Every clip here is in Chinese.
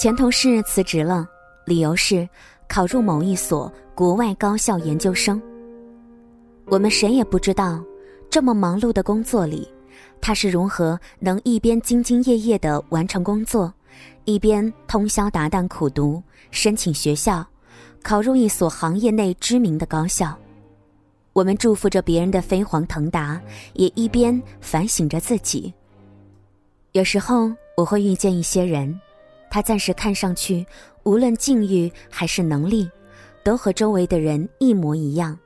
前同事辞职了，理由是考入某一所国外高校研究生。我们谁也不知道，这么忙碌的工作里，他是如何能一边兢兢业业的完成工作，一边通宵达旦苦读，申请学校，考入一所行业内知名的高校。我们祝福着别人的飞黄腾达，也一边反省着自己。有时候我会遇见一些人，他暂时看上去无论境遇还是能力，都和周围的人一模一样，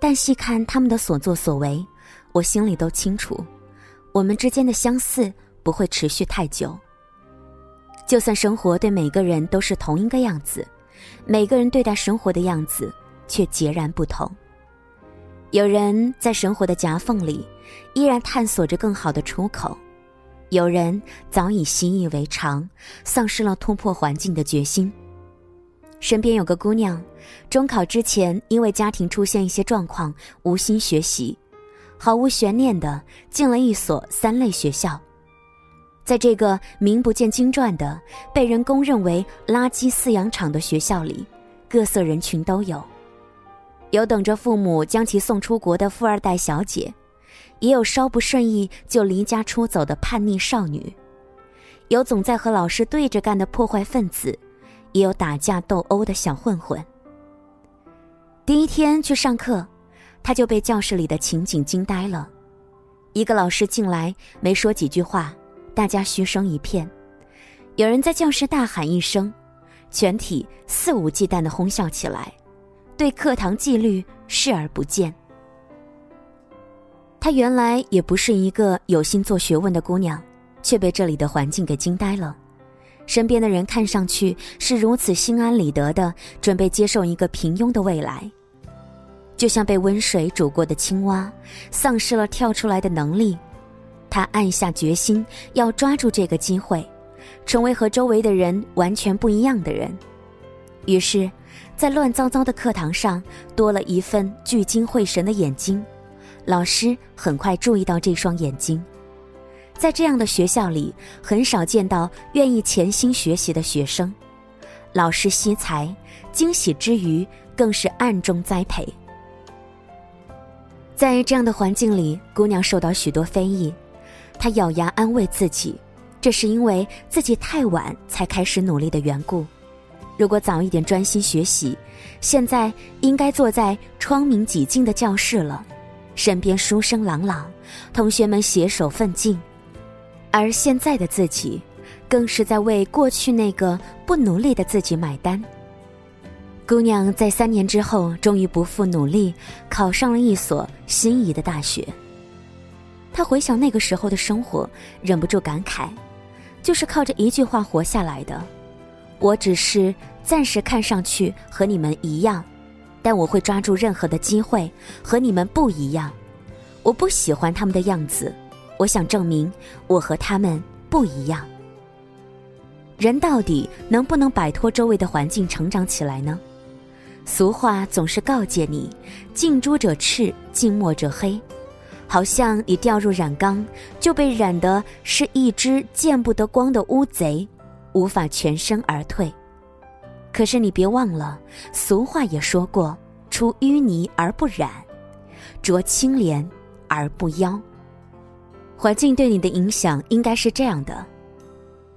但细看他们的所作所为，我心里都清楚，我们之间的相似不会持续太久。就算生活对每个人都是同一个样子，每个人对待生活的样子却截然不同。有人在生活的夹缝里，依然探索着更好的出口。有人早已习以为常，丧失了突破环境的决心。身边有个姑娘，中考之前因为家庭出现一些状况，无心学习，毫无悬念的进了一所三类学校。在这个名不见经传的、被人公认为垃圾饲养场的学校里，各色人群都有：有等着父母将其送出国的富二代小姐。也有稍不顺意就离家出走的叛逆少女，有总在和老师对着干的破坏分子，也有打架斗殴的小混混。第一天去上课，他就被教室里的情景惊呆了。一个老师进来没说几句话，大家嘘声一片。有人在教室大喊一声，全体肆无忌惮的哄笑起来，对课堂纪律视而不见。她原来也不是一个有心做学问的姑娘，却被这里的环境给惊呆了。身边的人看上去是如此心安理得的，准备接受一个平庸的未来，就像被温水煮过的青蛙，丧失了跳出来的能力。她暗下决心要抓住这个机会，成为和周围的人完全不一样的人。于是，在乱糟糟的课堂上，多了一份聚精会神的眼睛。老师很快注意到这双眼睛，在这样的学校里，很少见到愿意潜心学习的学生。老师惜才，惊喜之余，更是暗中栽培。在这样的环境里，姑娘受到许多非议。她咬牙安慰自己，这是因为自己太晚才开始努力的缘故。如果早一点专心学习，现在应该坐在窗明几净的教室了。身边书声朗朗，同学们携手奋进，而现在的自己，更是在为过去那个不努力的自己买单。姑娘在三年之后，终于不负努力，考上了一所心仪的大学。她回想那个时候的生活，忍不住感慨：就是靠着一句话活下来的。我只是暂时看上去和你们一样。但我会抓住任何的机会和你们不一样，我不喜欢他们的样子，我想证明我和他们不一样。人到底能不能摆脱周围的环境成长起来呢？俗话总是告诫你：近朱者赤，近墨者黑。好像你掉入染缸，就被染的是一只见不得光的乌贼，无法全身而退。可是你别忘了，俗话也说过：“出淤泥而不染，濯清涟而不妖。”环境对你的影响应该是这样的：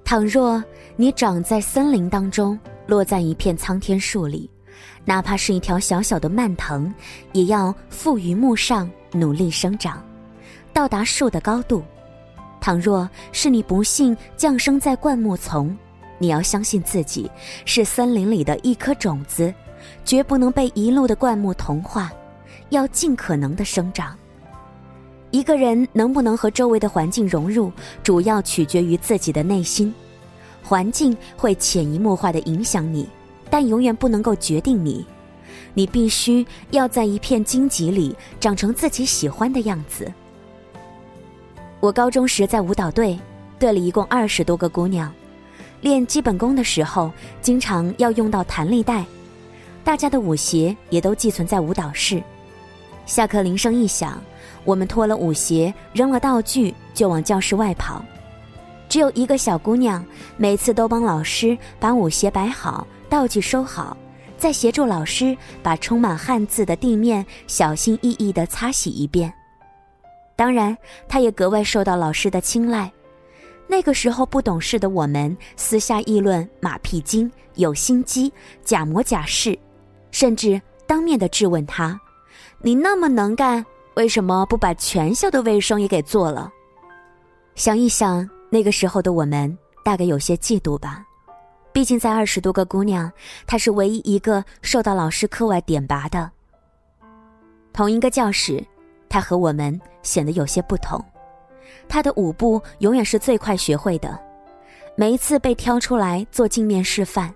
倘若你长在森林当中，落在一片苍天树里，哪怕是一条小小的蔓藤，也要附于木上，努力生长，到达树的高度；倘若是你不幸降生在灌木丛，你要相信自己是森林里的一颗种子，绝不能被一路的灌木同化，要尽可能的生长。一个人能不能和周围的环境融入，主要取决于自己的内心。环境会潜移默化的影响你，但永远不能够决定你。你必须要在一片荆棘里长成自己喜欢的样子。我高中时在舞蹈队，队里一共二十多个姑娘。练基本功的时候，经常要用到弹力带，大家的舞鞋也都寄存在舞蹈室。下课铃声一响，我们脱了舞鞋，扔了道具，就往教室外跑。只有一个小姑娘，每次都帮老师把舞鞋摆好，道具收好，再协助老师把充满汗渍的地面小心翼翼地擦洗一遍。当然，她也格外受到老师的青睐。那个时候不懂事的我们，私下议论马屁精、有心机、假模假式，甚至当面的质问他：“你那么能干，为什么不把全校的卫生也给做了？”想一想，那个时候的我们大概有些嫉妒吧。毕竟在二十多个姑娘，她是唯一一个受到老师课外点拔的。同一个教室，她和我们显得有些不同。他的舞步永远是最快学会的，每一次被挑出来做镜面示范，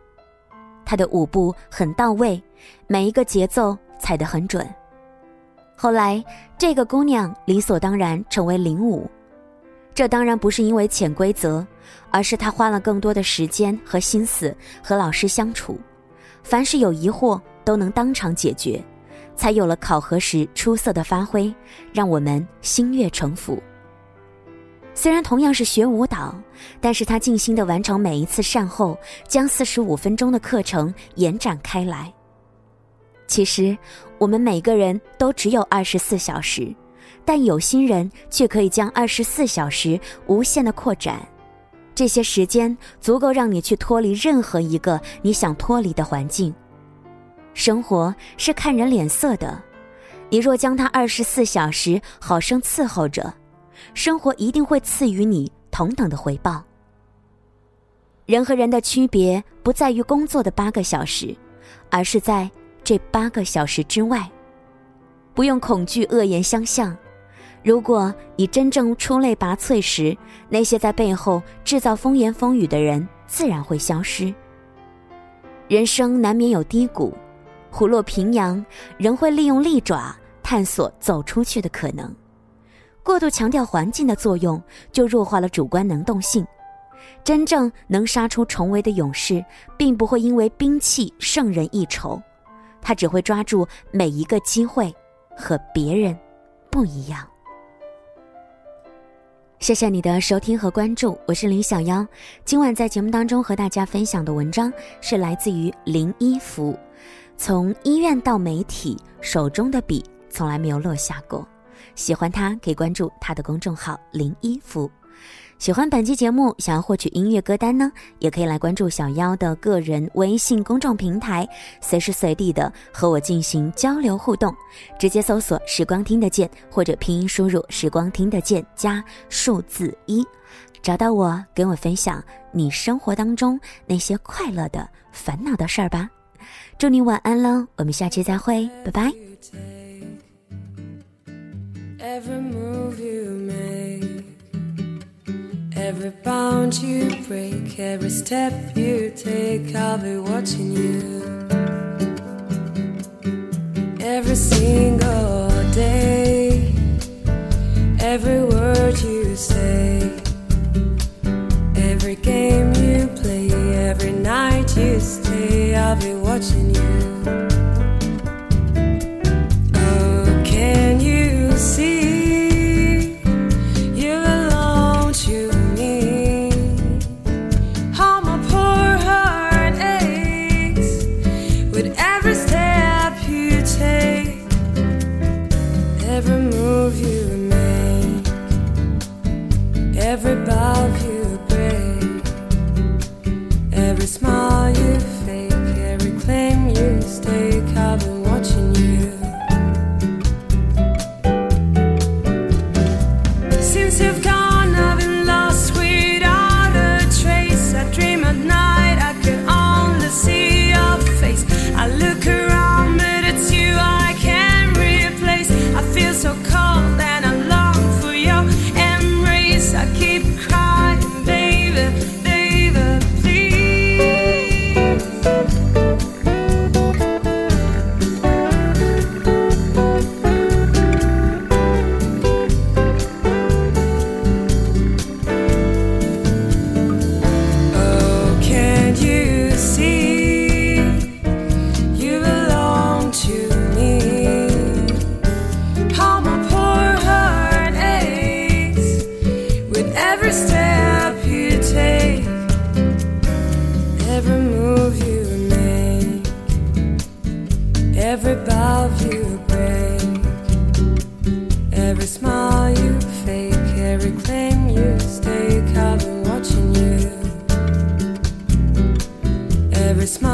他的舞步很到位，每一个节奏踩得很准。后来，这个姑娘理所当然成为领舞，这当然不是因为潜规则，而是她花了更多的时间和心思和老师相处，凡是有疑惑都能当场解决，才有了考核时出色的发挥，让我们心悦诚服。虽然同样是学舞蹈，但是他尽心的完成每一次善后，将四十五分钟的课程延展开来。其实，我们每个人都只有二十四小时，但有心人却可以将二十四小时无限的扩展。这些时间足够让你去脱离任何一个你想脱离的环境。生活是看人脸色的，你若将它二十四小时好生伺候着。生活一定会赐予你同等的回报。人和人的区别不在于工作的八个小时，而是在这八个小时之外。不用恐惧恶言相向。如果你真正出类拔萃时，那些在背后制造风言风语的人自然会消失。人生难免有低谷，虎落平阳，人会利用利爪探索走出去的可能。过度强调环境的作用，就弱化了主观能动性。真正能杀出重围的勇士，并不会因为兵器胜人一筹，他只会抓住每一个机会，和别人不一样。谢谢你的收听和关注，我是林小妖。今晚在节目当中和大家分享的文章是来自于林一福，从医院到媒体，手中的笔从来没有落下过。喜欢他可以关注他的公众号林一福。喜欢本期节目，想要获取音乐歌单呢，也可以来关注小妖的个人微信公众平台，随时随地的和我进行交流互动。直接搜索“时光听得见”或者拼音输入“时光听得见”加数字一，找到我，跟我分享你生活当中那些快乐的、烦恼的事儿吧。祝你晚安喽，我们下期再会，拜拜。Every move you make, every bound you break, every step you take, I'll be watching you. Every single day, every word you say, every game you play, every night you stay, I'll be watching you. every move you make, every bow. Every smile